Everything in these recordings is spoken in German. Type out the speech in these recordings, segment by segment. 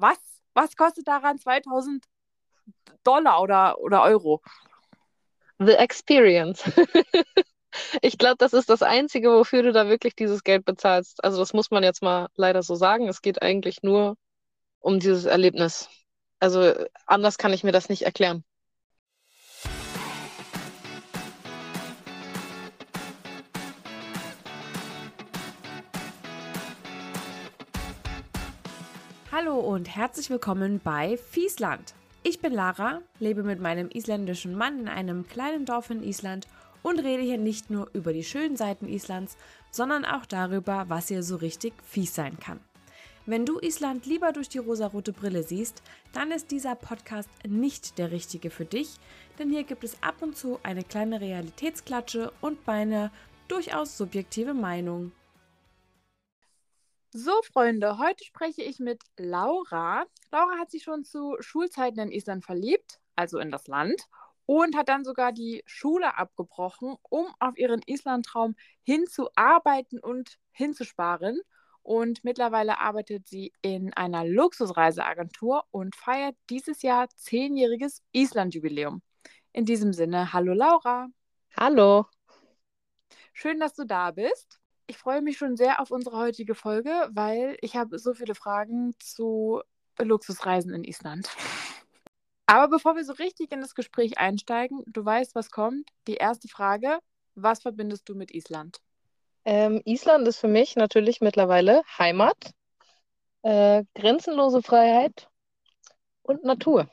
Was? Was kostet daran 2000 Dollar oder, oder Euro? The experience. ich glaube, das ist das Einzige, wofür du da wirklich dieses Geld bezahlst. Also das muss man jetzt mal leider so sagen. Es geht eigentlich nur um dieses Erlebnis. Also anders kann ich mir das nicht erklären. Hallo und herzlich willkommen bei Fiesland. Ich bin Lara, lebe mit meinem isländischen Mann in einem kleinen Dorf in Island und rede hier nicht nur über die schönen Seiten Islands, sondern auch darüber, was hier so richtig fies sein kann. Wenn du Island lieber durch die rosarote Brille siehst, dann ist dieser Podcast nicht der richtige für dich, denn hier gibt es ab und zu eine kleine Realitätsklatsche und meine durchaus subjektive Meinung. So, Freunde, heute spreche ich mit Laura. Laura hat sich schon zu Schulzeiten in Island verliebt, also in das Land, und hat dann sogar die Schule abgebrochen, um auf ihren Island-Traum hinzuarbeiten und hinzusparen. Und mittlerweile arbeitet sie in einer Luxusreiseagentur und feiert dieses Jahr zehnjähriges Island-Jubiläum. In diesem Sinne, hallo Laura. Hallo. Schön, dass du da bist. Ich freue mich schon sehr auf unsere heutige Folge, weil ich habe so viele Fragen zu Luxusreisen in Island. Aber bevor wir so richtig in das Gespräch einsteigen, du weißt, was kommt. Die erste Frage, was verbindest du mit Island? Ähm, Island ist für mich natürlich mittlerweile Heimat, äh, grenzenlose Freiheit und Natur.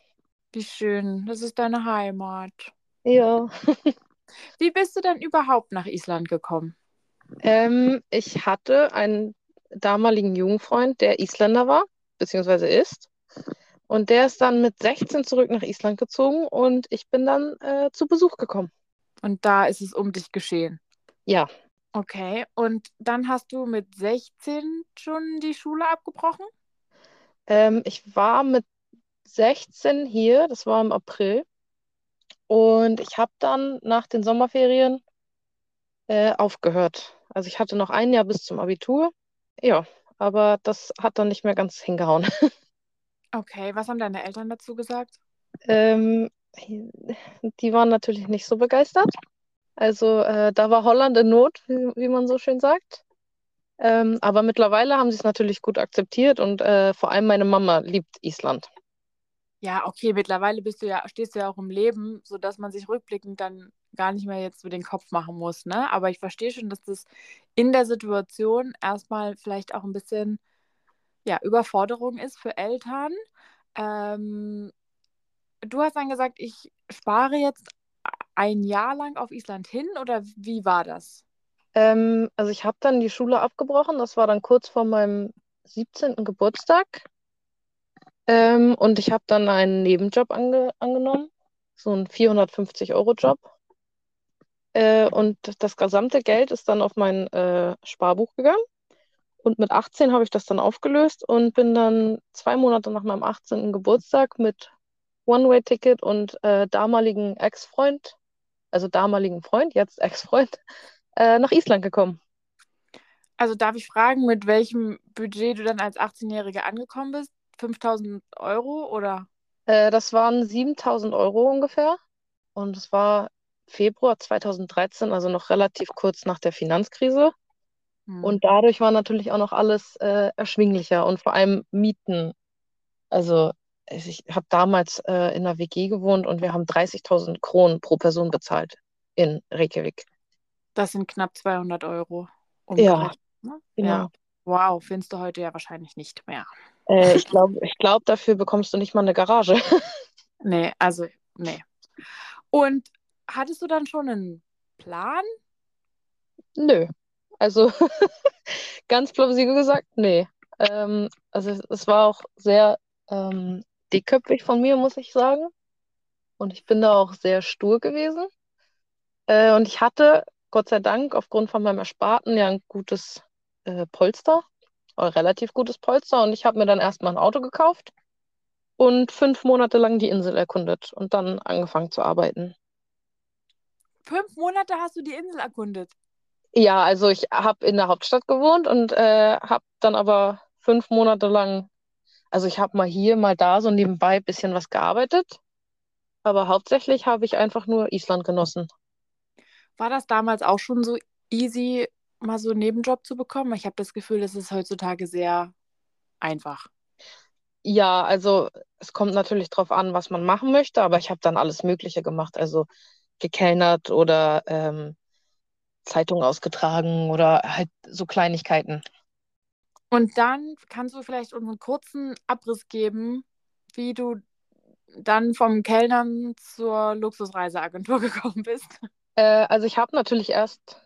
Wie schön, das ist deine Heimat. Ja. Wie bist du denn überhaupt nach Island gekommen? Ähm, ich hatte einen damaligen Jugendfreund, der Isländer war, beziehungsweise ist. Und der ist dann mit 16 zurück nach Island gezogen und ich bin dann äh, zu Besuch gekommen. Und da ist es um dich geschehen. Ja. Okay, und dann hast du mit 16 schon die Schule abgebrochen? Ähm, ich war mit 16 hier, das war im April. Und ich habe dann nach den Sommerferien äh, aufgehört. Also ich hatte noch ein Jahr bis zum Abitur. Ja, aber das hat dann nicht mehr ganz hingehauen. Okay, was haben deine Eltern dazu gesagt? Ähm, die waren natürlich nicht so begeistert. Also äh, da war Holland in Not, wie, wie man so schön sagt. Ähm, aber mittlerweile haben sie es natürlich gut akzeptiert und äh, vor allem meine Mama liebt Island. Ja, okay, mittlerweile bist du ja, stehst du ja auch im Leben, sodass man sich rückblickend dann gar nicht mehr jetzt so den Kopf machen muss, ne? Aber ich verstehe schon, dass das in der Situation erstmal vielleicht auch ein bisschen ja, Überforderung ist für Eltern. Ähm, du hast dann gesagt, ich spare jetzt ein Jahr lang auf Island hin oder wie war das? Ähm, also ich habe dann die Schule abgebrochen, das war dann kurz vor meinem 17. Geburtstag. Ähm, und ich habe dann einen Nebenjob ange angenommen, so einen 450-Euro-Job. Äh, und das gesamte Geld ist dann auf mein äh, Sparbuch gegangen. Und mit 18 habe ich das dann aufgelöst und bin dann zwei Monate nach meinem 18. Geburtstag mit One-Way-Ticket und äh, damaligen Ex-Freund, also damaligen Freund, jetzt Ex-Freund, äh, nach Island gekommen. Also darf ich fragen, mit welchem Budget du dann als 18-Jährige angekommen bist? 5000 Euro oder? Äh, das waren 7000 Euro ungefähr. Und es war Februar 2013, also noch relativ kurz nach der Finanzkrise. Hm. Und dadurch war natürlich auch noch alles äh, erschwinglicher und vor allem Mieten. Also ich habe damals äh, in einer WG gewohnt und wir haben 30.000 Kronen pro Person bezahlt in Reykjavik. Das sind knapp 200 Euro. Ja, ne? genau. Ja. Wow, findest du heute ja wahrscheinlich nicht mehr. Äh, ich glaube, ich glaub, dafür bekommst du nicht mal eine Garage. nee, also, nee. Und hattest du dann schon einen Plan? Nö. Also ganz plausibel gesagt, nee. Ähm, also es war auch sehr ähm, dickköpfig von mir, muss ich sagen. Und ich bin da auch sehr stur gewesen. Äh, und ich hatte, Gott sei Dank, aufgrund von meinem Ersparten ja ein gutes äh, Polster, ein relativ gutes Polster. Und ich habe mir dann erstmal ein Auto gekauft und fünf Monate lang die Insel erkundet und dann angefangen zu arbeiten. Fünf Monate hast du die Insel erkundet? Ja, also ich habe in der Hauptstadt gewohnt und äh, habe dann aber fünf Monate lang Also ich habe mal hier, mal da so nebenbei ein bisschen was gearbeitet, aber hauptsächlich habe ich einfach nur Island genossen. War das damals auch schon so easy, mal so einen Nebenjob zu bekommen? Ich habe das Gefühl, es ist heutzutage sehr einfach. Ja, also es kommt natürlich drauf an, was man machen möchte, aber ich habe dann alles Mögliche gemacht. Also gekellnert oder ähm, Zeitung ausgetragen oder halt so Kleinigkeiten. Und dann kannst du vielleicht uns einen kurzen Abriss geben, wie du dann vom Kellnern zur Luxusreiseagentur gekommen bist. Äh, also ich habe natürlich erst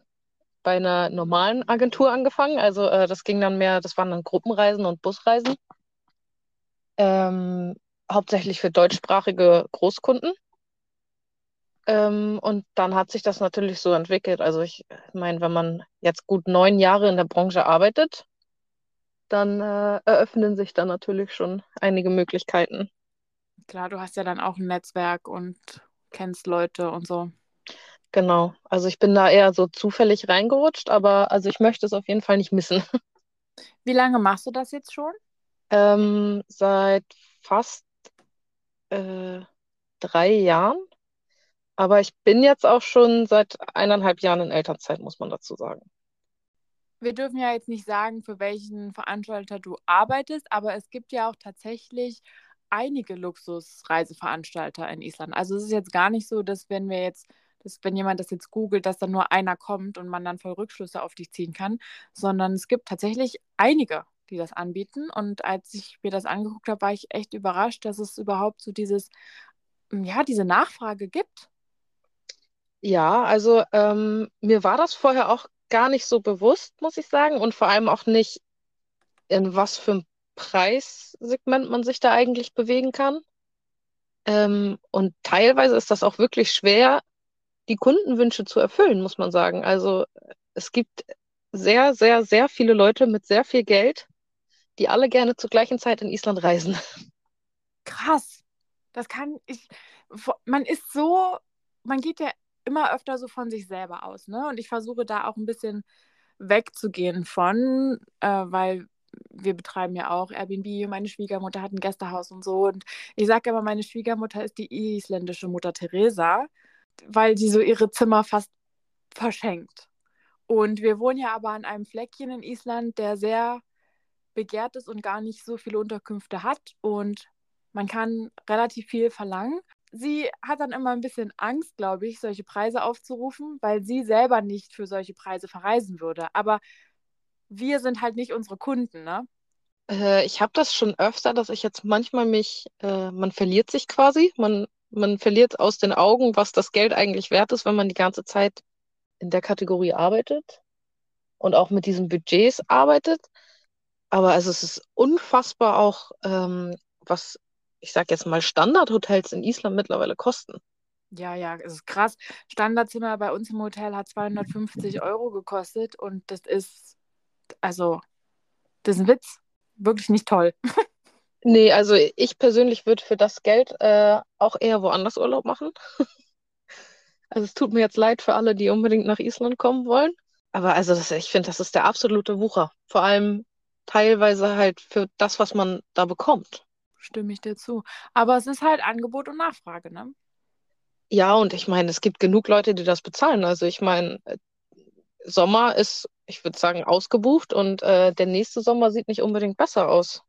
bei einer normalen Agentur angefangen. Also äh, das ging dann mehr, das waren dann Gruppenreisen und Busreisen. Ähm, hauptsächlich für deutschsprachige Großkunden. Ähm, und dann hat sich das natürlich so entwickelt. Also ich meine, wenn man jetzt gut neun Jahre in der Branche arbeitet, dann äh, eröffnen sich da natürlich schon einige Möglichkeiten. Klar, du hast ja dann auch ein Netzwerk und kennst Leute und so. Genau. Also ich bin da eher so zufällig reingerutscht, aber also ich möchte es auf jeden Fall nicht missen. Wie lange machst du das jetzt schon? Ähm, seit fast äh, drei Jahren. Aber ich bin jetzt auch schon seit eineinhalb Jahren in Elternzeit, muss man dazu sagen. Wir dürfen ja jetzt nicht sagen, für welchen Veranstalter du arbeitest, aber es gibt ja auch tatsächlich einige Luxusreiseveranstalter in Island. Also es ist jetzt gar nicht so, dass wenn wir jetzt, dass wenn jemand das jetzt googelt, dass dann nur einer kommt und man dann voll Rückschlüsse auf dich ziehen kann, sondern es gibt tatsächlich einige, die das anbieten. Und als ich mir das angeguckt habe, war ich echt überrascht, dass es überhaupt so dieses, ja, diese Nachfrage gibt. Ja, also ähm, mir war das vorher auch gar nicht so bewusst, muss ich sagen, und vor allem auch nicht, in was für ein Preissegment man sich da eigentlich bewegen kann. Ähm, und teilweise ist das auch wirklich schwer, die Kundenwünsche zu erfüllen, muss man sagen. Also es gibt sehr, sehr, sehr viele Leute mit sehr viel Geld, die alle gerne zur gleichen Zeit in Island reisen. Krass. Das kann ich. Man ist so, man geht ja immer öfter so von sich selber aus, ne? Und ich versuche da auch ein bisschen wegzugehen von, äh, weil wir betreiben ja auch Airbnb, meine Schwiegermutter hat ein Gästehaus und so. Und ich sage immer, meine Schwiegermutter ist die isländische Mutter Teresa, weil sie so ihre Zimmer fast verschenkt. Und wir wohnen ja aber an einem Fleckchen in Island, der sehr begehrt ist und gar nicht so viele Unterkünfte hat. Und man kann relativ viel verlangen. Sie hat dann immer ein bisschen Angst, glaube ich, solche Preise aufzurufen, weil sie selber nicht für solche Preise verreisen würde. Aber wir sind halt nicht unsere Kunden, ne? Äh, ich habe das schon öfter, dass ich jetzt manchmal mich, äh, man verliert sich quasi, man, man verliert aus den Augen, was das Geld eigentlich wert ist, wenn man die ganze Zeit in der Kategorie arbeitet und auch mit diesen Budgets arbeitet. Aber also es ist unfassbar auch, ähm, was, ich sag jetzt mal, Standardhotels in Island mittlerweile kosten. Ja, ja, es ist krass. Standardzimmer bei uns im Hotel hat 250 Euro gekostet und das ist also, das ist ein Witz. Wirklich nicht toll. Nee, also ich persönlich würde für das Geld äh, auch eher woanders Urlaub machen. Also es tut mir jetzt leid für alle, die unbedingt nach Island kommen wollen. Aber also das, ich finde, das ist der absolute Wucher. Vor allem teilweise halt für das, was man da bekommt. Stimme ich dir zu. Aber es ist halt Angebot und Nachfrage, ne? Ja, und ich meine, es gibt genug Leute, die das bezahlen. Also ich meine, Sommer ist, ich würde sagen, ausgebucht und äh, der nächste Sommer sieht nicht unbedingt besser aus.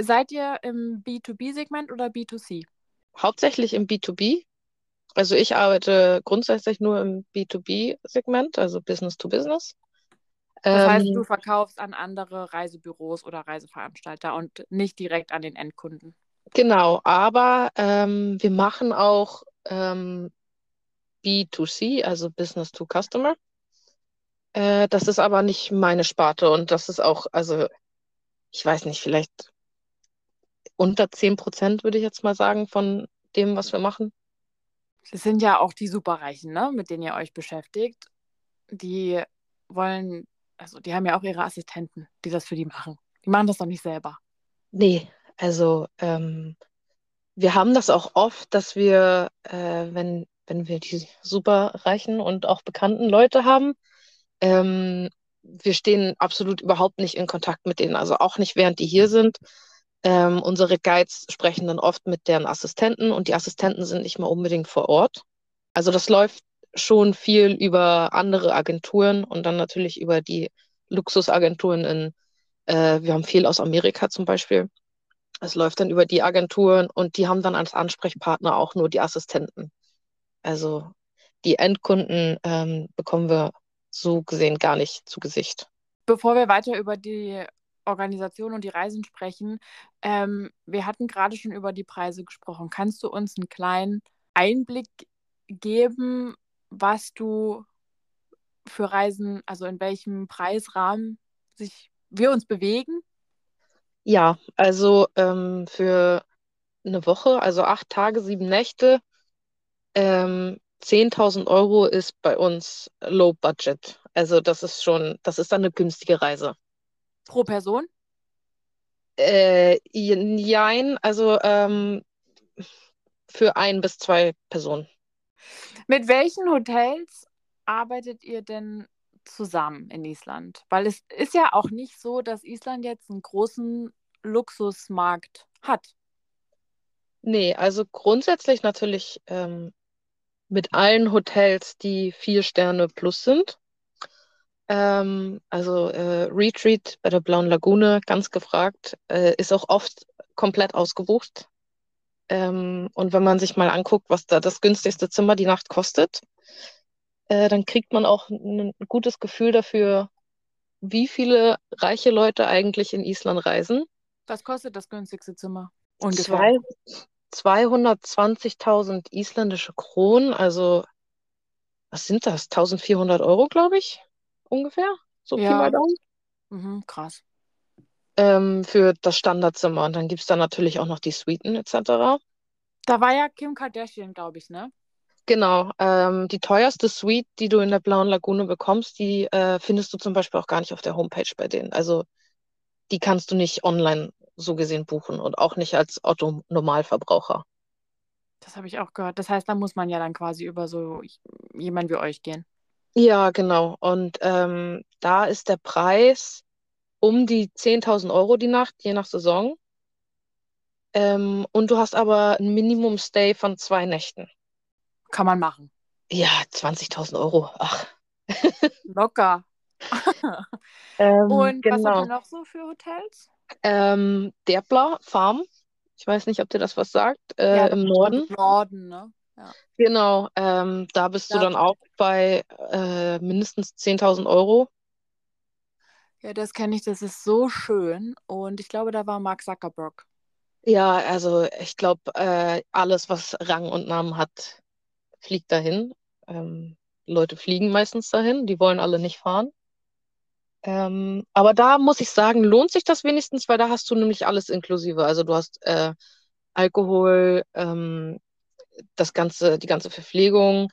Seid ihr im B2B-Segment oder B2C? Hauptsächlich im B2B. Also ich arbeite grundsätzlich nur im B2B-Segment, also Business to Business. Das heißt, ähm, du verkaufst an andere Reisebüros oder Reiseveranstalter und nicht direkt an den Endkunden. Genau, aber ähm, wir machen auch ähm, B2C, also Business to Customer. Äh, das ist aber nicht meine Sparte und das ist auch, also ich weiß nicht, vielleicht unter 10 Prozent würde ich jetzt mal sagen von dem, was wir machen. Das sind ja auch die Superreichen, ne, mit denen ihr euch beschäftigt. Die wollen, also die haben ja auch ihre Assistenten, die das für die machen. Die machen das doch nicht selber. Nee, also ähm, wir haben das auch oft, dass wir, äh, wenn, wenn wir die superreichen und auch bekannten Leute haben, ähm, wir stehen absolut überhaupt nicht in Kontakt mit denen, also auch nicht während die hier sind. Ähm, unsere Guides sprechen dann oft mit deren Assistenten und die Assistenten sind nicht mal unbedingt vor Ort. Also das läuft schon viel über andere Agenturen und dann natürlich über die Luxusagenturen in, äh, wir haben viel aus Amerika zum Beispiel. Es läuft dann über die Agenturen und die haben dann als Ansprechpartner auch nur die Assistenten. Also die Endkunden ähm, bekommen wir so gesehen gar nicht zu Gesicht. Bevor wir weiter über die Organisation und die Reisen sprechen, ähm, wir hatten gerade schon über die Preise gesprochen. Kannst du uns einen kleinen Einblick geben, was du für Reisen, also in welchem Preisrahmen sich wir uns bewegen? Ja, also ähm, für eine Woche, also acht Tage, sieben Nächte, ähm, 10.000 Euro ist bei uns Low Budget. Also das ist schon, das ist dann eine günstige Reise. Pro Person? Äh, jein, also ähm, für ein bis zwei Personen. Mit welchen Hotels arbeitet ihr denn zusammen in Island? Weil es ist ja auch nicht so, dass Island jetzt einen großen Luxusmarkt hat. Nee, also grundsätzlich natürlich ähm, mit allen Hotels, die vier Sterne plus sind. Ähm, also äh, Retreat bei der Blauen Lagune, ganz gefragt, äh, ist auch oft komplett ausgebucht. Ähm, und wenn man sich mal anguckt, was da das günstigste Zimmer die Nacht kostet, äh, dann kriegt man auch ein, gutes Gefühl dafür, wie viele reiche Leute eigentlich in Island reisen. Was kostet das günstigste Zimmer? Ungefähr. 220.000 isländische Kronen, also was sind das? 1400 Euro, glaube ich, ungefähr. So Ja. viel mal Daumen. Mhm, krass. Ähm, für das Standardzimmer. Und dann gibt es da natürlich auch noch die Suiten etc. Da war ja Kim Kardashian, glaube ich, ne? Genau, ähm, die teuerste Suite, die du in der Blauen Lagune bekommst, die äh, findest du zum Beispiel auch gar nicht auf der Homepage bei denen. Also die kannst du nicht online so gesehen buchen und auch nicht als Otto-Normalverbraucher. Das habe ich auch gehört. Das heißt, da muss man ja dann quasi über so jemanden wie euch gehen. Ja, genau. Und ähm, da ist der Preis um die 10.000 Euro die Nacht, je nach Saison. Ähm, und du hast aber ein Minimum-Stay von zwei Nächten. Kann man machen. Ja, 20.000 Euro. Ach. Locker. Ähm, Und was habt genau. ihr noch so für Hotels? Ähm, Derbler Farm. Ich weiß nicht, ob dir das was sagt. Äh, Ja, im Norden. Im Norden, ne? Genau. Ähm, da bist du Ja. dann auch bei äh, mindestens 10.000 Euro. Ja, das kenne ich, das ist so schön. Und ich glaube, da war Mark Zuckerberg. Ja, also ich glaube, äh, alles, was Rang und Namen hat, fliegt dahin. Ähm, Leute fliegen meistens dahin, die wollen alle nicht fahren. Ähm, aber da muss ich sagen, lohnt sich das wenigstens, weil da hast du nämlich alles inklusive. Also du hast äh, Alkohol, ähm, das ganze, die ganze Verpflegung,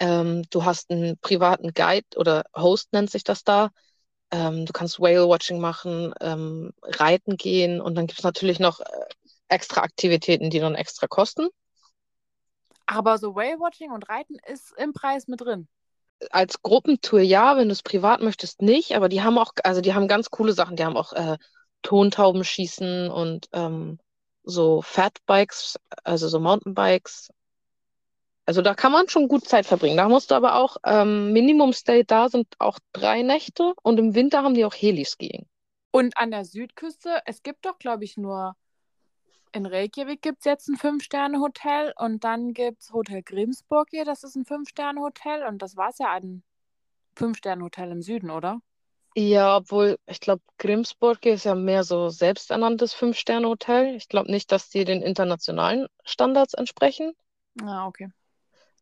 ähm, du hast einen privaten Guide oder Host nennt sich das da. Ähm, du kannst Whale-Watching machen, ähm, reiten gehen und dann gibt es natürlich noch äh, extra Aktivitäten, die dann extra kosten. Aber so Whale-Watching und Reiten ist im Preis mit drin. Als Gruppentour ja, wenn du es privat möchtest, nicht, aber die haben auch, also die haben ganz coole Sachen. Die haben auch äh, Tontaubenschießen und ähm, so Fatbikes, also so Mountainbikes. Also da kann man schon gut Zeit verbringen. Da musst du aber auch ähm, Minimum Stay da sind auch drei Nächte und im Winter haben die auch Heliskiing. Und an der Südküste, es gibt doch, glaube ich, nur in Reykjavik gibt es jetzt ein Fünf-Sterne-Hotel und dann gibt es Hotel Grimsburg hier, das ist ein Fünf-Sterne-Hotel und das war es ja ein Fünf-Sterne-Hotel im Süden, oder? Ja, obwohl ich glaube, Grimsburg ist ja mehr so selbsternanntes Fünf-Sterne-Hotel. Ich glaube nicht, dass die den internationalen Standards entsprechen. Ah, okay.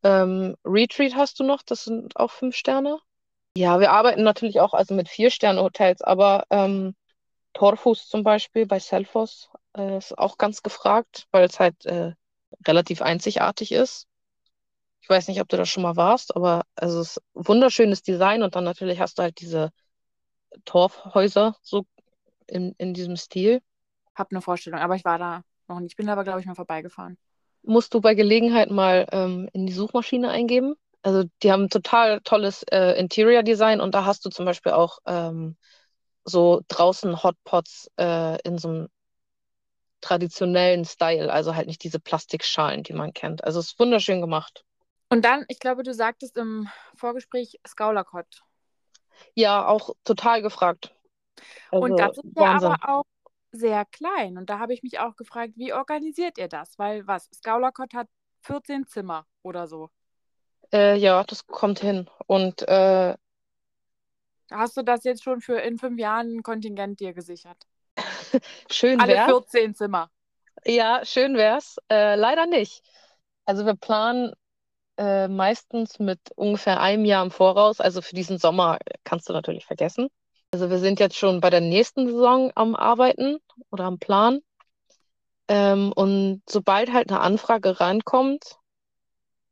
Ähm, Retreat hast du noch, das sind auch fünf Sterne. Ja, wir arbeiten natürlich auch also mit Vier-Sterne-Hotels, aber ähm, Torfus zum Beispiel bei Selfos äh, ist auch ganz gefragt, weil es halt äh, relativ einzigartig ist. Ich weiß nicht, ob du da schon mal warst, aber also es ist wunderschönes Design und dann natürlich hast du halt diese Torfhäuser so in, in diesem Stil. Hab eine Vorstellung, aber ich war da noch nicht. Ich bin aber, glaube ich, mal vorbeigefahren. Musst du bei Gelegenheit mal ähm, in die Suchmaschine eingeben. Also die haben total tolles äh, Interior Design und da hast du zum Beispiel auch ähm, so draußen Hotpots äh, in so einem traditionellen Style, also halt nicht diese Plastikschalen, die man kennt. Also es ist wunderschön gemacht. Und dann, ich glaube, du sagtest im Vorgespräch Skaulakot. Ja, auch total gefragt. Und Also das ist ja Wahnsinn. aber auch sehr klein. Und da habe ich mich auch gefragt, wie organisiert ihr das? Weil was? Skaulakot hat 14 Zimmer oder so. Äh, ja, das kommt hin. Und äh, Hast du das jetzt schon für in fünf Jahren ein Kontingent dir gesichert? schön Alle wär's. 14 Zimmer. Ja, schön wär's. Äh, leider nicht. Also wir planen äh, meistens mit ungefähr einem Jahr im Voraus. Also für diesen Sommer kannst du natürlich vergessen. Also wir sind jetzt schon bei der nächsten Saison am Arbeiten oder am Plan. Ähm, und sobald halt eine Anfrage reinkommt,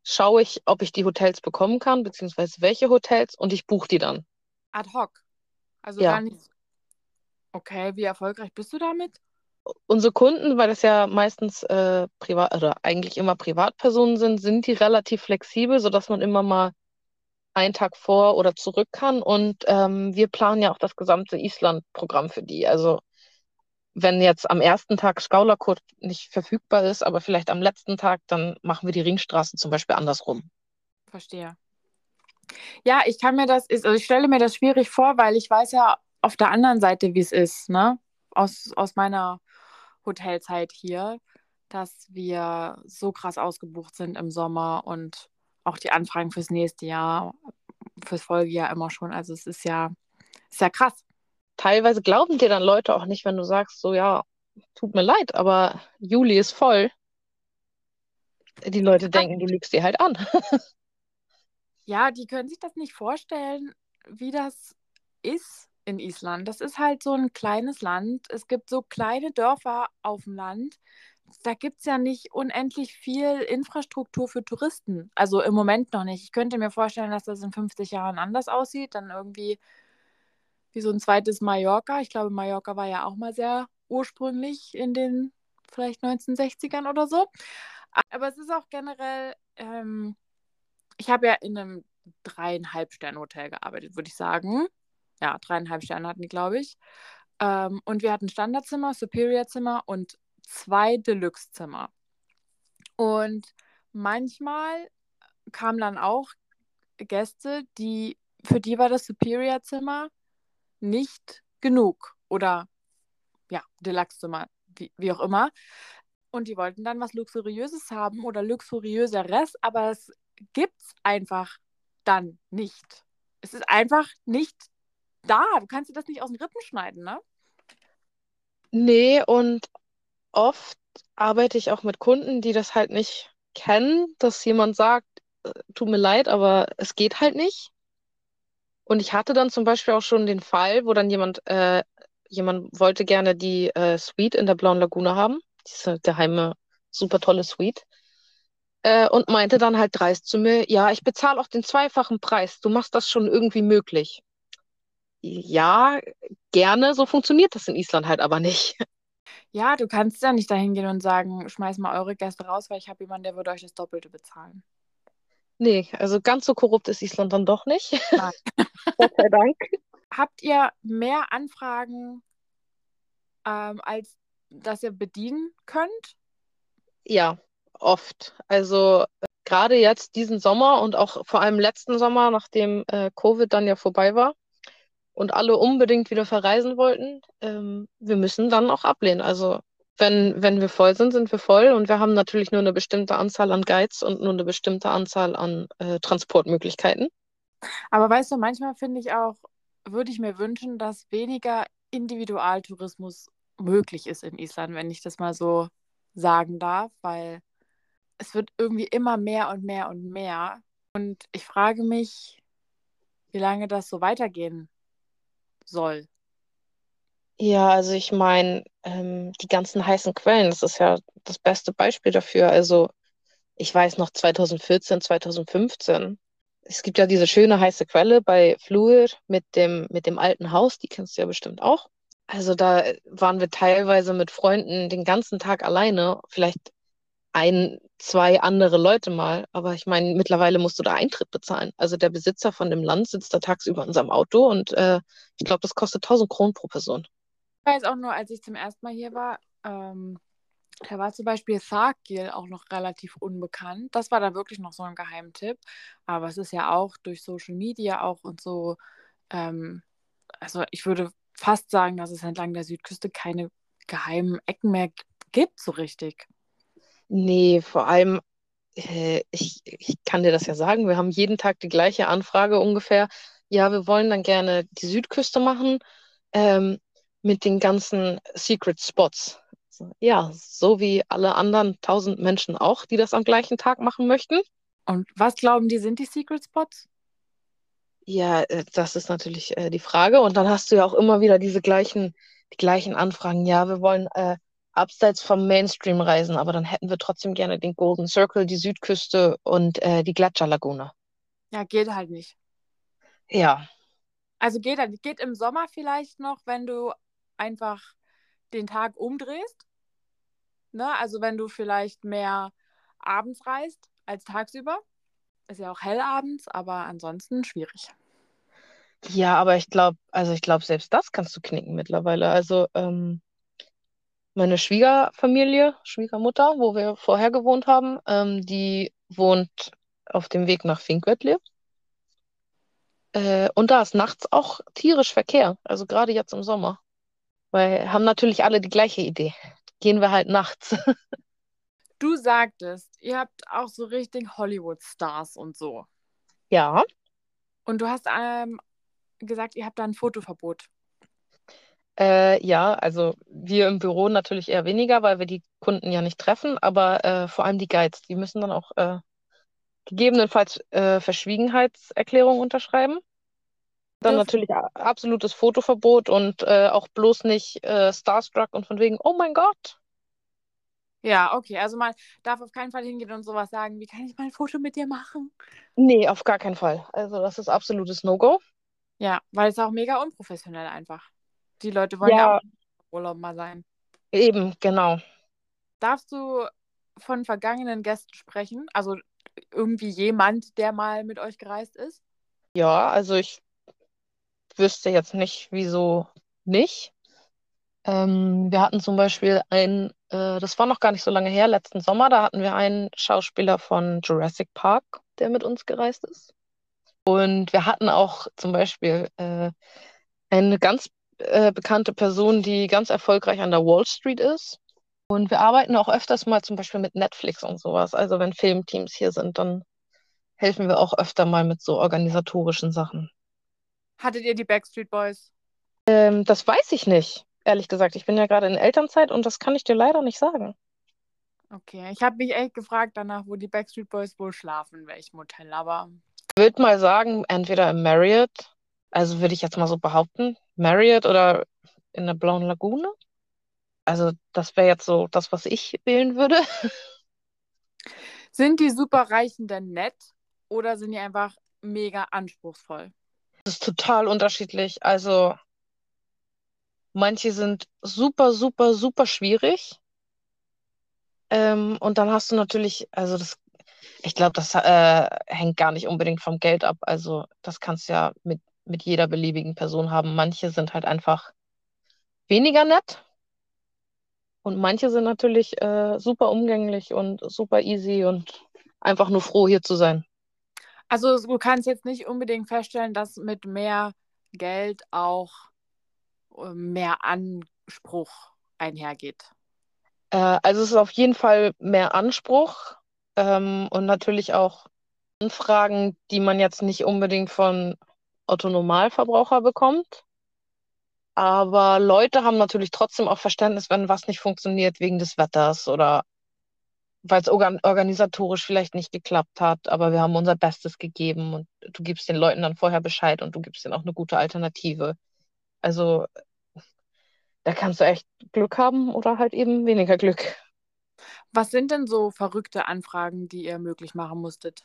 schaue ich, ob ich die Hotels bekommen kann, beziehungsweise welche Hotels, und ich buche die dann. Ad hoc. Also Ja. gar nicht. Okay, wie erfolgreich bist du damit? Unsere Kunden, weil das ja meistens äh, privat oder eigentlich immer Privatpersonen sind, sind die relativ flexibel, sodass man immer mal einen Tag vor oder zurück kann. Und ähm, wir planen ja auch das gesamte Island-Programm für die. Also wenn jetzt am ersten Tag Skaulakot nicht verfügbar ist, aber vielleicht am letzten Tag, dann machen wir die Ringstraßen zum Beispiel andersrum. Verstehe. Ja, ich kann mir das, also ich stelle mir das schwierig vor, weil ich weiß ja auf der anderen Seite, wie es ist, ne? Aus, aus meiner Hotelzeit hier, dass wir so krass ausgebucht sind im Sommer und auch die Anfragen fürs nächste Jahr, fürs Folgejahr immer schon. Also es ist ja, ist ja krass. Teilweise glauben dir dann Leute auch nicht, wenn du sagst, so ja, tut mir leid, aber Juli ist voll. Die Leute denken, du lügst dir halt an. Ja, die können sich das nicht vorstellen, wie das ist in Island. Das ist halt so ein kleines Land. Es gibt so kleine Dörfer auf dem Land. Da gibt es ja nicht unendlich viel Infrastruktur für Touristen. Also im Moment noch nicht. Ich könnte mir vorstellen, dass das in 50 Jahren anders aussieht. Dann irgendwie wie so ein zweites Mallorca. Ich glaube, Mallorca war ja auch mal sehr ursprünglich in den vielleicht 1960ern oder so. Aber es ist auch generell, ähm, ich habe ja in einem dreieinhalb Sterne Hotel gearbeitet, würde ich sagen. Ja, dreieinhalb Sterne hatten die, glaube ich. Ähm, und wir hatten Standardzimmer, Superior-Zimmer und zwei Deluxe-Zimmer. Und manchmal kamen dann auch Gäste, die, für die war das Superior-Zimmer nicht genug. Oder ja, Deluxe-Zimmer, wie, wie auch immer. Und die wollten dann was Luxuriöses haben oder Luxuriöseres, aber es gibt es einfach dann nicht. Es ist einfach nicht da. Du kannst dir das nicht aus den Rippen schneiden, ne? Nee, und oft arbeite ich auch mit Kunden, die das halt nicht kennen, dass jemand sagt, äh, tut mir leid, aber es geht halt nicht. Und ich hatte dann zum Beispiel auch schon den Fall, wo dann jemand, äh, jemand wollte gerne die äh, Suite in der Blauen Lagune haben, diese geheime, super tolle Suite, äh, und meinte dann halt dreist zu mir, ja, ich bezahle auch den zweifachen Preis, du machst das schon irgendwie möglich. Ja, gerne, so funktioniert das in Island halt aber nicht. Ja, du kannst ja nicht dahin gehen und sagen, schmeiß mal eure Gäste raus, weil ich habe jemanden, der würde euch das Doppelte bezahlen. Nee, also ganz so korrupt ist Island dann doch nicht. Nein. Gott sei Dank. Habt ihr mehr Anfragen, ähm, als dass ihr bedienen könnt? Ja, oft. Also äh, gerade jetzt diesen Sommer und auch vor allem letzten Sommer, nachdem äh, Covid dann ja vorbei war und alle unbedingt wieder verreisen wollten, ähm, wir müssen dann auch ablehnen. Also wenn, wenn wir voll sind, sind wir voll und wir haben natürlich nur eine bestimmte Anzahl an Guides und nur eine bestimmte Anzahl an äh, Transportmöglichkeiten. Aber weißt du, manchmal finde ich auch, würde ich mir wünschen, dass weniger Individualtourismus möglich ist in Island, wenn ich das mal so sagen darf, weil es wird irgendwie immer mehr und mehr und mehr. Und ich frage mich, wie lange das so weitergehen soll. Ja, also ich meine, ähm, die ganzen heißen Quellen, das ist ja das beste Beispiel dafür. Also ich weiß noch 2014, 2015. Es gibt ja diese schöne heiße Quelle bei Fluir mit dem, mit dem alten Haus, die kennst du ja bestimmt auch. Also da waren wir teilweise mit Freunden den ganzen Tag alleine, vielleicht ein, zwei andere Leute mal. Aber ich meine, mittlerweile musst du da Eintritt bezahlen. Also der Besitzer von dem Land sitzt da tagsüber in seinem Auto und äh, ich glaube, das kostet 1000 Kronen pro Person. Ich weiß auch nur, als ich zum ersten Mal hier war, ähm, Da war zum Beispiel Tharkgil auch noch relativ unbekannt. Das war da wirklich noch so ein Geheimtipp. Aber es ist ja auch durch Social Media auch und so, ähm, also ich würde fast sagen, dass es entlang der Südküste keine geheimen Ecken mehr gibt, so richtig. Nee, vor allem, äh, ich, ich kann dir das ja sagen, wir haben jeden Tag die gleiche Anfrage ungefähr. Ja, wir wollen dann gerne die Südküste machen ähm, mit den ganzen Secret Spots. Ja, so wie alle anderen tausend Menschen auch, die das am gleichen Tag machen möchten. Und was glauben die, sind die Secret Spots? Ja, äh, das ist natürlich äh, die Frage. Und dann hast du ja auch immer wieder diese gleichen, die gleichen Anfragen. Ja, wir wollen äh, abseits vom Mainstream reisen, aber dann hätten wir trotzdem gerne den Golden Circle, die Südküste und äh, die Gletscherlagune. Ja, geht halt nicht. Ja. Also geht halt, geht im Sommer vielleicht noch, wenn du einfach den Tag umdrehst. Ne? Also wenn du vielleicht mehr abends reist als tagsüber. Ist ja auch hell abends, aber ansonsten schwierig. Ja, aber ich glaube, also ich glaube, selbst das kannst du knicken mittlerweile. Also ähm, meine Schwiegerfamilie, Schwiegermutter, wo wir vorher gewohnt haben, ähm, die wohnt auf dem Weg nach Finkwetlip. Äh, und da ist nachts auch tierisch Verkehr, also gerade jetzt im Sommer. Weil haben natürlich alle die gleiche Idee. Gehen wir halt nachts. Du sagtest, ihr habt auch so richtig Hollywood-Stars und so. Ja. Und du hast ähm, gesagt, ihr habt da ein Fotoverbot. Äh, ja, also wir im Büro natürlich eher weniger, weil wir die Kunden ja nicht treffen, aber äh, vor allem die Guides, die müssen dann auch äh, gegebenenfalls äh, Verschwiegenheitserklärungen unterschreiben. Dann natürlich absolutes Fotoverbot und äh, auch bloß nicht äh, Starstruck und von wegen, oh mein Gott. Ja, okay. Also man darf auf keinen Fall hingehen und sowas sagen, wie kann ich mal ein Foto mit dir machen? Nee, auf gar keinen Fall. Also das ist absolutes No-Go. Ja, weil es auch mega unprofessionell einfach. Die Leute wollen ja, Ja, auch Urlaub mal sein. eben, genau. Darfst du von vergangenen Gästen sprechen? Also irgendwie jemand, der mal mit euch gereist ist? Ja, also ich wüsste jetzt nicht, wieso nicht. Ähm, wir hatten zum Beispiel einen, äh, das war noch gar nicht so lange her, letzten Sommer, da hatten wir einen Schauspieler von Jurassic Park, der mit uns gereist ist. Und wir hatten auch zum Beispiel äh, eine ganz äh, bekannte Person, die ganz erfolgreich an der Wall Street ist. Und wir arbeiten auch öfters mal zum Beispiel mit Netflix und sowas. Also wenn Filmteams hier sind, dann helfen wir auch öfter mal mit so organisatorischen Sachen. Hattet ihr die Backstreet Boys? Ähm, das weiß ich nicht, ehrlich gesagt. Ich bin ja gerade in Elternzeit und das kann ich dir leider nicht sagen. Okay, ich habe mich echt gefragt danach, wo die Backstreet Boys wohl schlafen, in welchem Hotel, aber Ich würde mal sagen, entweder im Marriott, also würde ich jetzt mal so behaupten, Marriott oder in der Blauen Lagune. Also das wäre jetzt so das, was ich wählen würde. sind die Superreichen denn nett oder sind die einfach mega anspruchsvoll? Das ist total unterschiedlich. Also manche sind super, super, super schwierig. Ähm, und dann hast du natürlich, also das, ich glaube, das äh, hängt gar nicht unbedingt vom Geld ab. Also das kannst du ja mit, mit jeder beliebigen Person haben. Manche sind halt einfach weniger nett und manche sind natürlich äh, super umgänglich und super easy und einfach nur froh, hier zu sein. Also du kannst jetzt nicht unbedingt feststellen, dass mit mehr Geld auch äh, mehr Anspruch einhergeht. Äh, also es ist auf jeden Fall mehr Anspruch ähm, und natürlich auch Anfragen, die man jetzt nicht unbedingt von Otto-Normalverbraucher bekommt. Aber Leute haben natürlich trotzdem auch Verständnis, wenn was nicht funktioniert wegen des Wetters oder weil es organ organisatorisch vielleicht nicht geklappt hat, aber wir haben unser Bestes gegeben und du gibst den Leuten dann vorher Bescheid und du gibst ihnen auch eine gute Alternative. Also da kannst du echt Glück haben oder halt eben weniger Glück. Was sind denn so verrückte Anfragen, die ihr möglich machen musstet?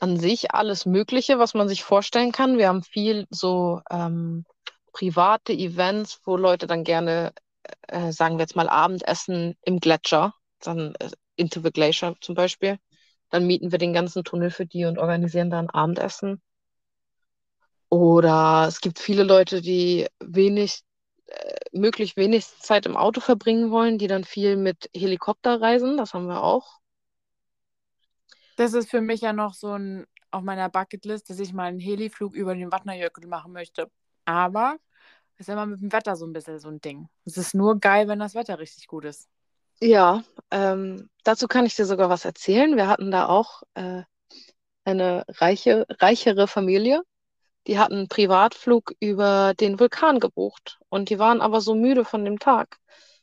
An sich alles Mögliche, was man sich vorstellen kann. Wir haben viel so ähm, private Events, wo Leute dann gerne, äh, sagen wir jetzt mal, Abendessen im Gletscher, dann äh, Into the Glacier zum Beispiel. Dann mieten wir den ganzen Tunnel für die und organisieren da ein Abendessen. Oder es gibt viele Leute, die wenig äh, möglichst wenig Zeit im Auto verbringen wollen, die dann viel mit Helikopter reisen. Das haben wir auch. Das ist für mich ja noch so ein auf meiner Bucketlist, dass ich mal einen Heliflug über den Wattnerjökull machen möchte. Aber ist immer mit dem Wetter so ein bisschen so ein Ding. Es ist nur geil, wenn das Wetter richtig gut ist. Ja, ähm, dazu kann ich dir sogar was erzählen. Wir hatten da auch äh, eine reiche, reichere Familie. Die hatten einen Privatflug über den Vulkan gebucht. Und die waren aber so müde von dem Tag,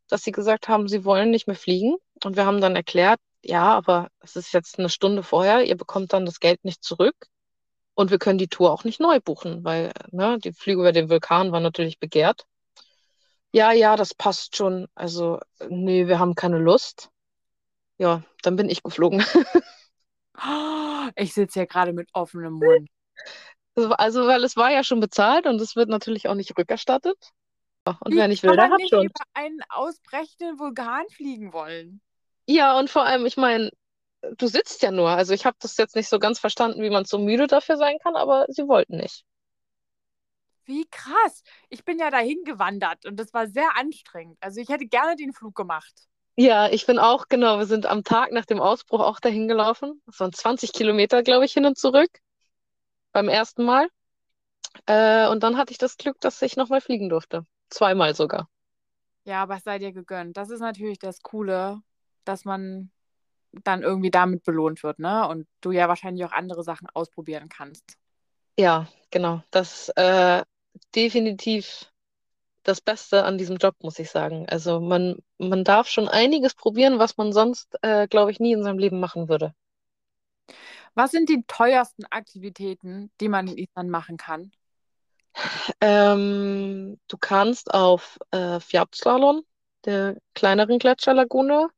dass sie gesagt haben, sie wollen nicht mehr fliegen. Und wir haben dann erklärt, ja, aber es ist jetzt eine Stunde vorher, ihr bekommt dann das Geld nicht zurück. Und wir können die Tour auch nicht neu buchen, weil ne, die Flüge über den Vulkan waren natürlich begehrt. Ja, ja, das passt schon. Also, nee, wir haben keine Lust. Ja, dann bin ich geflogen. Ich sitze ja gerade mit offenem Mund. Also, weil es war ja schon bezahlt und es wird natürlich auch nicht rückerstattet. Und wer nicht will, der hat nicht schon. über einen ausbrechenden Vulkan fliegen wollen. Ja, und vor allem, ich meine, du sitzt ja nur. Also ich habe das jetzt nicht so ganz verstanden, wie man so müde dafür sein kann, aber sie wollten nicht. Wie krass. Ich bin ja dahin gewandert und das war sehr anstrengend. Also ich hätte gerne den Flug gemacht. Ja, ich bin auch, genau, wir sind am Tag nach dem Ausbruch auch dahin gelaufen. Das waren 20 Kilometer, glaube ich, hin und zurück. Beim ersten Mal. Äh, und dann hatte ich das Glück, dass ich nochmal fliegen durfte. Zweimal sogar. Ja, aber es sei dir gegönnt. Das ist natürlich das Coole, dass man dann irgendwie damit belohnt wird, ne? Und du ja wahrscheinlich auch andere Sachen ausprobieren kannst. Ja, genau. Das äh, definitiv das Beste an diesem Job, muss ich sagen. Also man, man darf schon einiges probieren, was man sonst, äh, glaube ich, nie in seinem Leben machen würde. Was sind die teuersten Aktivitäten, die man in Island machen kann? Ähm, du kannst auf äh, Fjallslalom, der kleineren Gletscherlagune,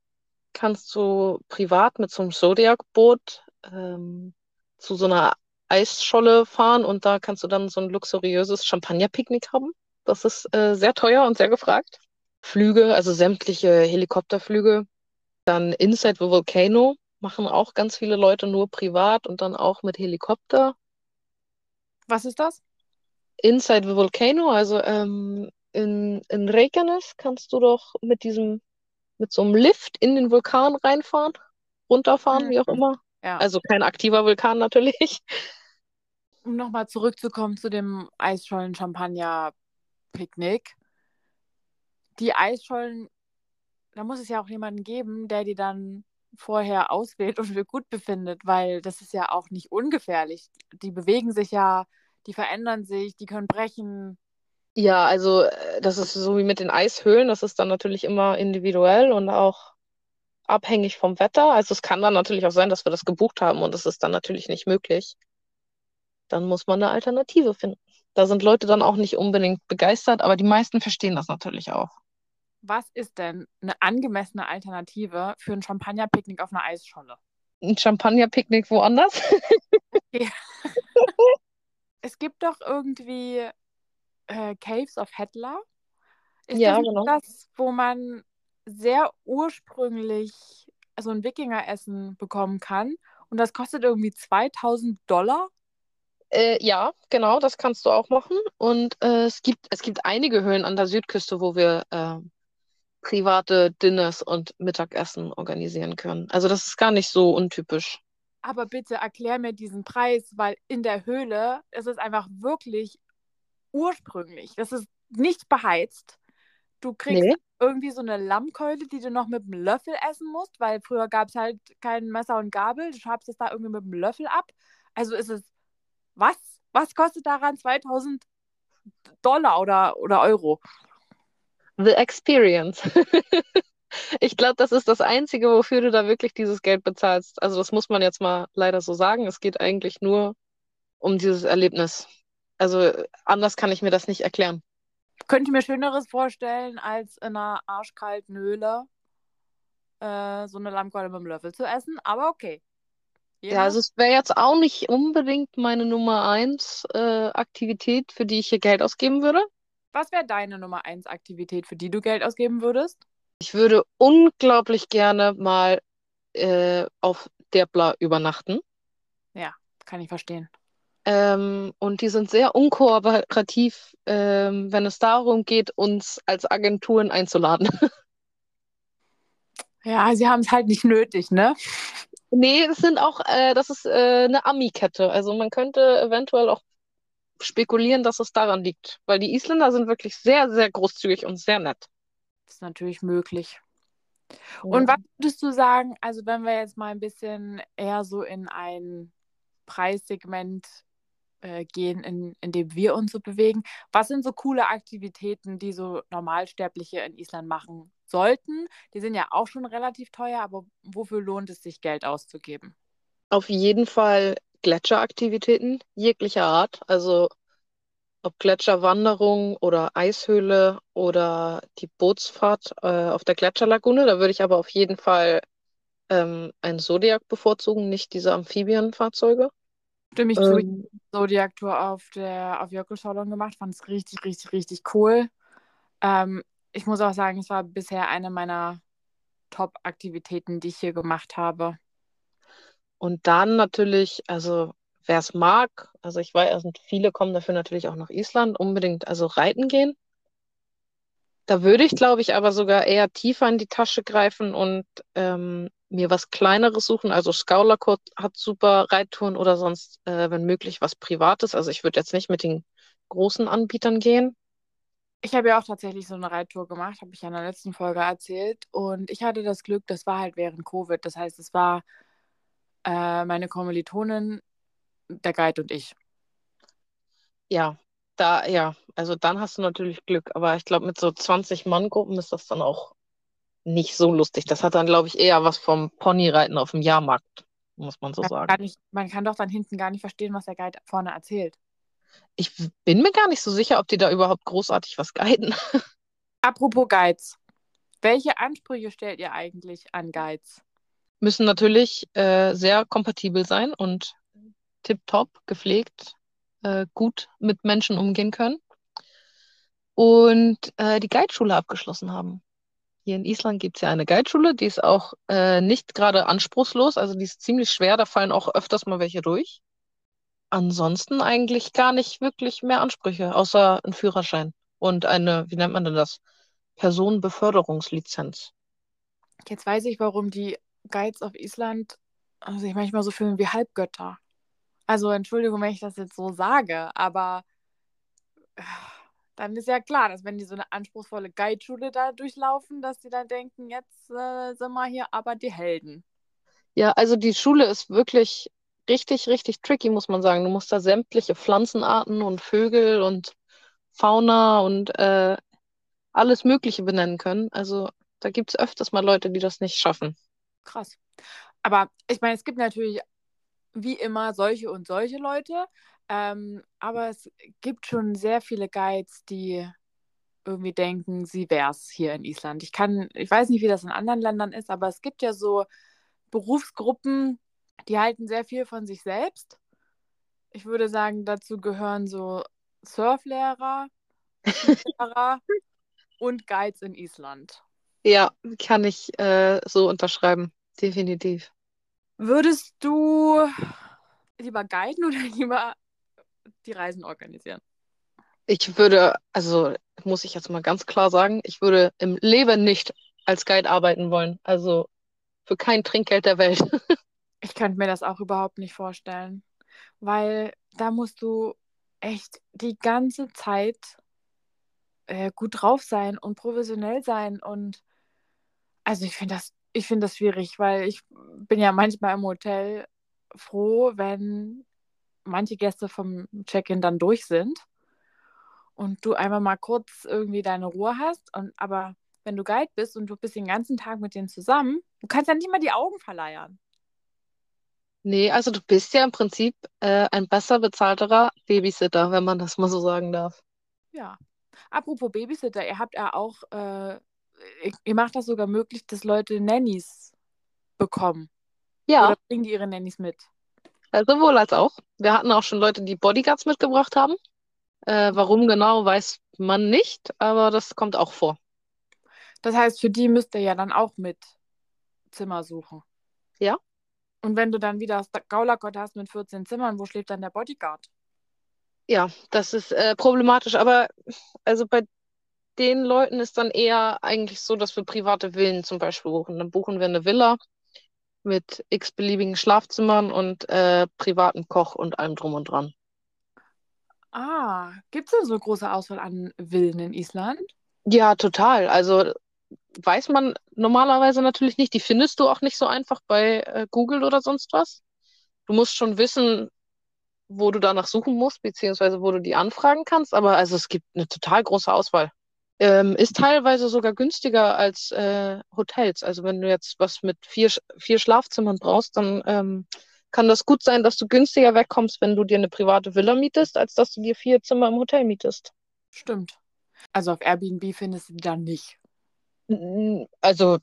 kannst du privat mit so einem Zodiac-Boot ähm, zu so einer Eisscholle fahren und da kannst du dann so ein luxuriöses Champagner-Picknick haben. Das ist äh, sehr teuer und sehr gefragt. Flüge, also sämtliche Helikopterflüge. Dann Inside the Volcano machen auch ganz viele Leute nur privat und dann auch mit Helikopter. Was ist das? Inside the Volcano, also ähm, in, in Reykjanes kannst du doch mit diesem mit so einem Lift in den Vulkan reinfahren, runterfahren, mhm. wie auch immer. Ja. Also kein aktiver Vulkan natürlich. Um nochmal zurückzukommen zu dem Eisschollen-Champagner-Picknick. Die Eisschollen, da muss es ja auch jemanden geben, der die dann vorher auswählt und für gut befindet, weil das ist ja auch nicht ungefährlich. Die bewegen sich ja, die verändern sich, die können brechen. Ja, also äh, das ist so wie mit den Eishöhlen, das ist dann natürlich immer individuell und auch abhängig vom Wetter. Also es kann dann natürlich auch sein, dass wir das gebucht haben und das ist dann natürlich nicht möglich. Dann muss man eine Alternative finden. Da sind Leute dann auch nicht unbedingt begeistert, aber die meisten verstehen das natürlich auch. Was ist denn eine angemessene Alternative für ein Champagnerpicknick auf einer Eisscholle? Ein Champagnerpicknick woanders? Okay. es gibt doch irgendwie äh, Caves of Hetla. Ist ja, das genau. das, wo man sehr ursprünglich so ein Wikingeressen bekommen kann? Und das kostet irgendwie 2000 Dollar? Äh, ja, genau, das kannst du auch machen. Und äh, es gibt, es gibt einige Höhlen an der Südküste, wo wir äh, private Dinners und Mittagessen organisieren können. Also das ist gar nicht so untypisch. Aber bitte erklär mir diesen Preis, weil in der Höhle ist es einfach wirklich ursprünglich. Das ist nicht beheizt. Du kriegst nee. irgendwie so eine Lammkeule, die du noch mit einem Löffel essen musst, weil früher gab es halt kein Messer und Gabel. Du schabst es da irgendwie mit einem Löffel ab. Also ist es, was? Was kostet daran 2000 Dollar oder, oder Euro? The Experience. ich glaube, das ist das Einzige, wofür du da wirklich dieses Geld bezahlst. Also das muss man jetzt mal leider so sagen. Es geht eigentlich nur um dieses Erlebnis. Also anders kann ich mir das nicht erklären. Ich könnte mir Schöneres vorstellen, als in einer arschkalten Höhle äh, so eine Lammkeule mit dem Löffel zu essen, aber okay. Ja, also es wäre jetzt auch nicht unbedingt meine Nummer eins äh, Aktivität, für die ich hier Geld ausgeben würde. Was wäre deine Nummer eins Aktivität, für die du Geld ausgeben würdest? Ich würde unglaublich gerne mal äh, auf Derbla übernachten. Ja, kann ich verstehen. Ähm, und die sind sehr unkooperativ, ähm, wenn es darum geht, uns als Agenturen einzuladen. Ja, sie haben es halt nicht nötig, ne? Nee, es sind auch, äh, das ist äh, eine Ami-Kette. Also man könnte eventuell auch spekulieren, dass es daran liegt. Weil die Isländer sind wirklich sehr, sehr großzügig und sehr nett. Das ist natürlich möglich. Und was würdest du sagen, also wenn wir jetzt mal ein bisschen eher so in ein Preissegment äh, gehen, in, in dem wir uns so bewegen, was sind so coole Aktivitäten, die so Normalsterbliche in Island machen sollten? Die sind ja auch schon relativ teuer, aber wofür lohnt es sich, Geld auszugeben? Auf jeden Fall Gletscheraktivitäten jeglicher Art. Also ob Gletscherwanderung oder Eishöhle oder die Bootsfahrt äh, auf der Gletscherlagune. Da würde ich aber auf jeden Fall ähm, ein Zodiac bevorzugen, nicht diese Amphibienfahrzeuge. Stimme ich zu. Ähm, Zodiac-Tour auf der auf Jökulsholm gemacht, fand es richtig, richtig, richtig cool. Ähm, ich muss auch sagen, es war bisher eine meiner Top-Aktivitäten, die ich hier gemacht habe. Und dann natürlich, also wer es mag, also ich weiß, also viele kommen dafür natürlich auch nach Island, unbedingt also reiten gehen. Da würde ich, glaube ich, aber sogar eher tiefer in die Tasche greifen und ähm, mir was Kleineres suchen. Also Skaulakot hat super Reittouren oder sonst, äh, wenn möglich, was Privates. Also ich würde jetzt nicht mit den großen Anbietern gehen. Ich habe ja auch tatsächlich so eine Reittour gemacht, habe ich ja in der letzten Folge erzählt. Und ich hatte das Glück, das war halt während Covid. Das heißt, es war äh, meine Kommilitonin, der Guide und ich. Ja, da, ja, also dann hast du natürlich Glück. Aber ich glaube, mit so 20-Mann-Gruppen ist das dann auch nicht so lustig. Das hat dann, glaube ich, eher was vom Ponyreiten auf dem Jahrmarkt, muss man so man sagen. Nicht, man kann doch dann hinten gar nicht verstehen, was der Guide vorne erzählt. Ich bin mir gar nicht so sicher, ob die da überhaupt großartig was guiden. Apropos Guides. Welche Ansprüche stellt ihr eigentlich an Guides? Müssen natürlich äh, sehr kompatibel sein und tipptopp, gepflegt, äh, gut mit Menschen umgehen können und äh, die Guideschule abgeschlossen haben. Hier in Island gibt es ja eine Guideschule, die ist auch äh, nicht gerade anspruchslos, also die ist ziemlich schwer, da fallen auch öfters mal welche durch. Ansonsten eigentlich gar nicht wirklich mehr Ansprüche, außer ein Führerschein und eine, wie nennt man denn das? Personenbeförderungslizenz. Jetzt weiß ich, warum die Guides auf Island sich manchmal so fühlen wie Halbgötter. Also Entschuldigung, wenn ich das jetzt so sage, aber äh, dann ist ja klar, dass wenn die so eine anspruchsvolle Guideschule da durchlaufen, dass die dann denken, jetzt äh, sind wir hier aber die Helden. Ja, also die Schule ist wirklich richtig, richtig tricky, muss man sagen. Du musst da sämtliche Pflanzenarten und Vögel und Fauna und äh, alles Mögliche benennen können. Also da gibt es öfters mal Leute, die das nicht schaffen. Krass. Aber ich meine, es gibt natürlich wie immer solche und solche Leute. Ähm, aber es gibt schon sehr viele Guides, die irgendwie denken, sie wäre es hier in Island. Ich kann, ich weiß nicht, wie das in anderen Ländern ist, aber es gibt ja so Berufsgruppen, die halten sehr viel von sich selbst. Ich würde sagen, dazu gehören so Surflehrer, Lehrer und Guides in Island. Ja, kann ich äh, so unterschreiben, definitiv. Würdest du lieber guiden oder lieber die Reisen organisieren? Ich würde, also muss ich jetzt mal ganz klar sagen, ich würde im Leben nicht als Guide arbeiten wollen. Also für kein Trinkgeld der Welt. ich könnte mir das auch überhaupt nicht vorstellen, weil da musst du echt die ganze Zeit äh, gut drauf sein und professionell sein und also ich finde das ich finde das schwierig, weil ich bin ja manchmal im Hotel froh, wenn manche Gäste vom Check-in dann durch sind und du einfach mal kurz irgendwie deine Ruhe hast. Und aber wenn du Guide bist und du bist den ganzen Tag mit denen zusammen, du kannst ja nicht mal die Augen verleiern. Nee, also du bist ja im Prinzip äh, ein besser bezahlterer Babysitter, wenn man das mal so sagen darf. Ja. Apropos Babysitter, ihr habt ja auch äh, ihr macht das sogar möglich, dass Leute Nannies bekommen. Ja. Oder bringen die ihre Nannies mit? Also sowohl als auch. Wir hatten auch schon Leute, die Bodyguards mitgebracht haben. Äh, warum genau, weiß man nicht, aber das kommt auch vor. Das heißt, für die müsst ihr ja dann auch mit Zimmer suchen. Ja. Und wenn du dann wieder das Gaulakott hast mit 14 Zimmern, wo schläft dann der Bodyguard? Ja, das ist äh, problematisch, aber also bei den Leuten ist dann eher eigentlich so, dass wir private Villen zum Beispiel buchen. Dann buchen wir eine Villa mit x-beliebigen Schlafzimmern und äh, privaten Koch und allem drum und dran. Ah, gibt es denn so eine große Auswahl an Villen in Island? Ja, total. Also weiß man normalerweise natürlich nicht. Die findest du auch nicht so einfach bei äh, Google oder sonst was. Du musst schon wissen, wo du danach suchen musst, beziehungsweise wo du die anfragen kannst. Aber also es gibt eine total große Auswahl. Ähm, ist teilweise sogar günstiger als äh, Hotels. Also wenn du jetzt was mit vier, vier Schlafzimmern brauchst, dann ähm, kann das gut sein, dass du günstiger wegkommst, wenn du dir eine private Villa mietest, als dass du dir vier Zimmer im Hotel mietest. Stimmt. Also auf Airbnb findest du die dann nicht. Also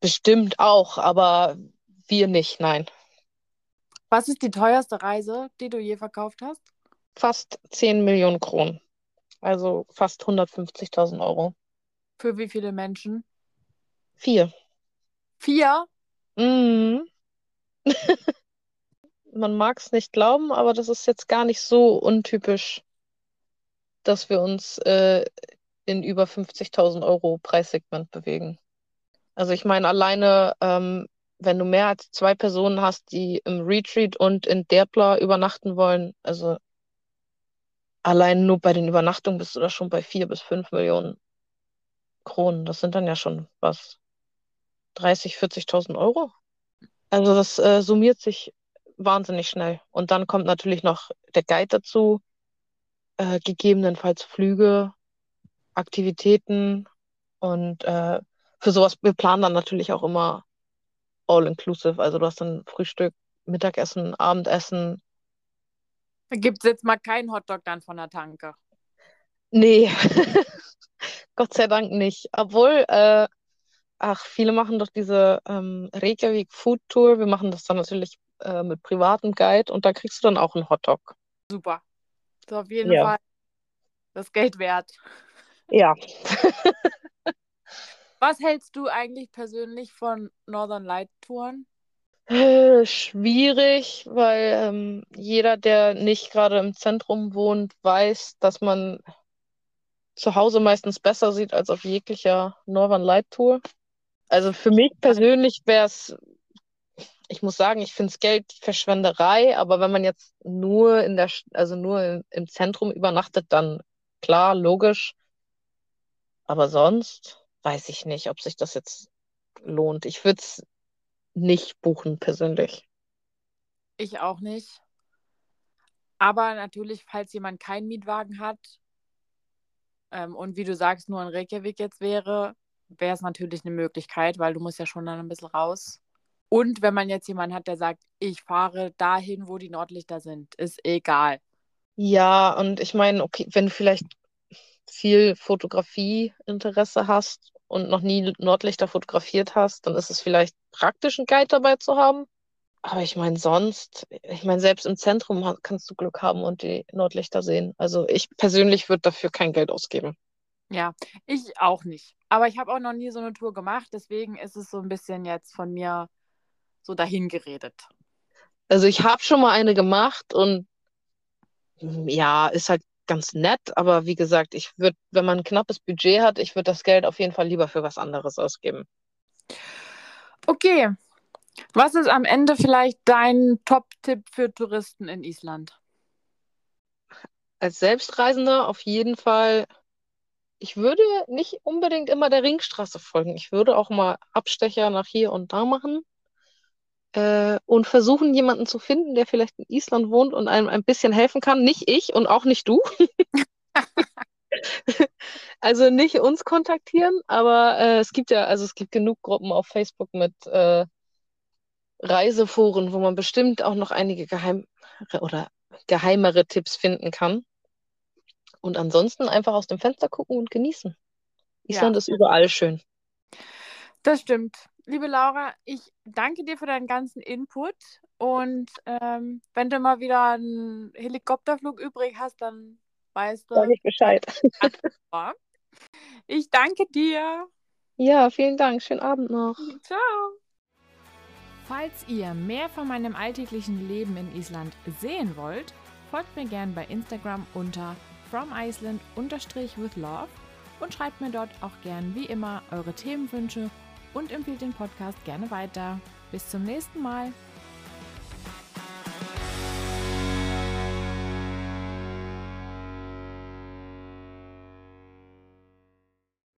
bestimmt auch, aber wir nicht, nein. Was ist die teuerste Reise, die du je verkauft hast? Fast 10 Millionen Kronen. Also fast 150.000 Euro. Für wie viele Menschen? Vier. Vier? Mhm. Man mag es nicht glauben, aber das ist jetzt gar nicht so untypisch, dass wir uns äh, in über 50.000 Euro Preissegment bewegen. Also ich meine, alleine, ähm, wenn du mehr als zwei Personen hast, die im Retreat und in Derpla übernachten wollen, also allein nur bei den Übernachtungen bist du da schon bei vier bis fünf Millionen Kronen. Das sind dann ja schon was, 30, 40.000 Euro. Also das äh, summiert sich wahnsinnig schnell. Und dann kommt natürlich noch der Guide dazu, äh, gegebenenfalls Flüge, Aktivitäten und äh, für sowas, wir planen dann natürlich auch immer all-inclusive. Also du hast dann Frühstück, Mittagessen, Abendessen. Da gibt es jetzt mal keinen Hotdog dann von der Tanke. Nee, Gott sei Dank nicht. Obwohl, äh, ach, viele machen doch diese ähm, Reykjavik Food Tour. Wir machen das dann natürlich äh, mit privatem Guide und da kriegst du dann auch einen Hotdog. Super. Ist auf jeden Ja. Fall das Geld wert. Ja. Was hältst du eigentlich persönlich von Northern Light Touren? Äh, Schwierig, weil ähm, jeder, der nicht gerade im Zentrum wohnt, weiß, dass man zu Hause meistens besser sieht als auf jeglicher Northern Light Tour. Also für mich persönlich wäre es, ich muss sagen, ich finde es Geldverschwenderei, aber wenn man jetzt nur in der, also nur im Zentrum übernachtet, dann klar, logisch. Aber sonst weiß ich nicht, ob sich das jetzt lohnt. Ich würde es nicht buchen persönlich. Ich auch nicht. Aber natürlich, falls jemand keinen Mietwagen hat ähm, und wie du sagst, nur in Reykjavik jetzt wäre, wäre es natürlich eine Möglichkeit, weil du musst ja schon dann ein bisschen raus. Und wenn man jetzt jemanden hat, der sagt, ich fahre dahin, wo die Nordlichter sind, ist egal. Ja, und ich meine, okay, wenn du vielleicht viel Fotografie-Interesse hast und noch nie Nordlichter fotografiert hast, dann ist es vielleicht praktisch, einen Guide dabei zu haben. Aber ich meine, sonst, ich meine, selbst im Zentrum kannst du Glück haben und die Nordlichter sehen. Also ich persönlich würde dafür kein Geld ausgeben. Ja, ich auch nicht. Aber ich habe auch noch nie so eine Tour gemacht, deswegen ist es so ein bisschen jetzt von mir so dahin geredet. Also ich habe schon mal eine gemacht und mm, ja, ist halt ganz nett, aber wie gesagt, ich würde, wenn man ein knappes Budget hat, ich würde das Geld auf jeden Fall lieber für was anderes ausgeben. Okay, was ist am Ende vielleicht dein Top-Tipp für Touristen in Island? Als Selbstreisender auf jeden Fall, ich würde nicht unbedingt immer der Ringstraße folgen. Ich würde auch mal Abstecher nach hier und da machen. Äh, und versuchen, jemanden zu finden, der vielleicht in Island wohnt und einem ein bisschen helfen kann. Nicht ich und auch nicht du. Also nicht uns kontaktieren, aber äh, es gibt ja, also es gibt genug Gruppen auf Facebook mit äh, Reiseforen, wo man bestimmt auch noch einige geheim oder geheimere Tipps finden kann. Und ansonsten einfach aus dem Fenster gucken und genießen. Island Ja. ist überall schön. Das stimmt liebe Laura, ich danke dir für deinen ganzen Input. Und ähm, wenn du mal wieder einen Helikopterflug übrig hast, dann weißt du. Sag ich Bescheid. Ich danke dir. Ja, vielen Dank. Schönen Abend noch. Ciao. Falls ihr mehr von meinem alltäglichen Leben in Island sehen wollt, folgt mir gern bei Instagram unter fromiceland-with-love und schreibt mir dort auch gern wie immer eure Themenwünsche und empfiehlt den Podcast gerne weiter. Bis zum nächsten Mal.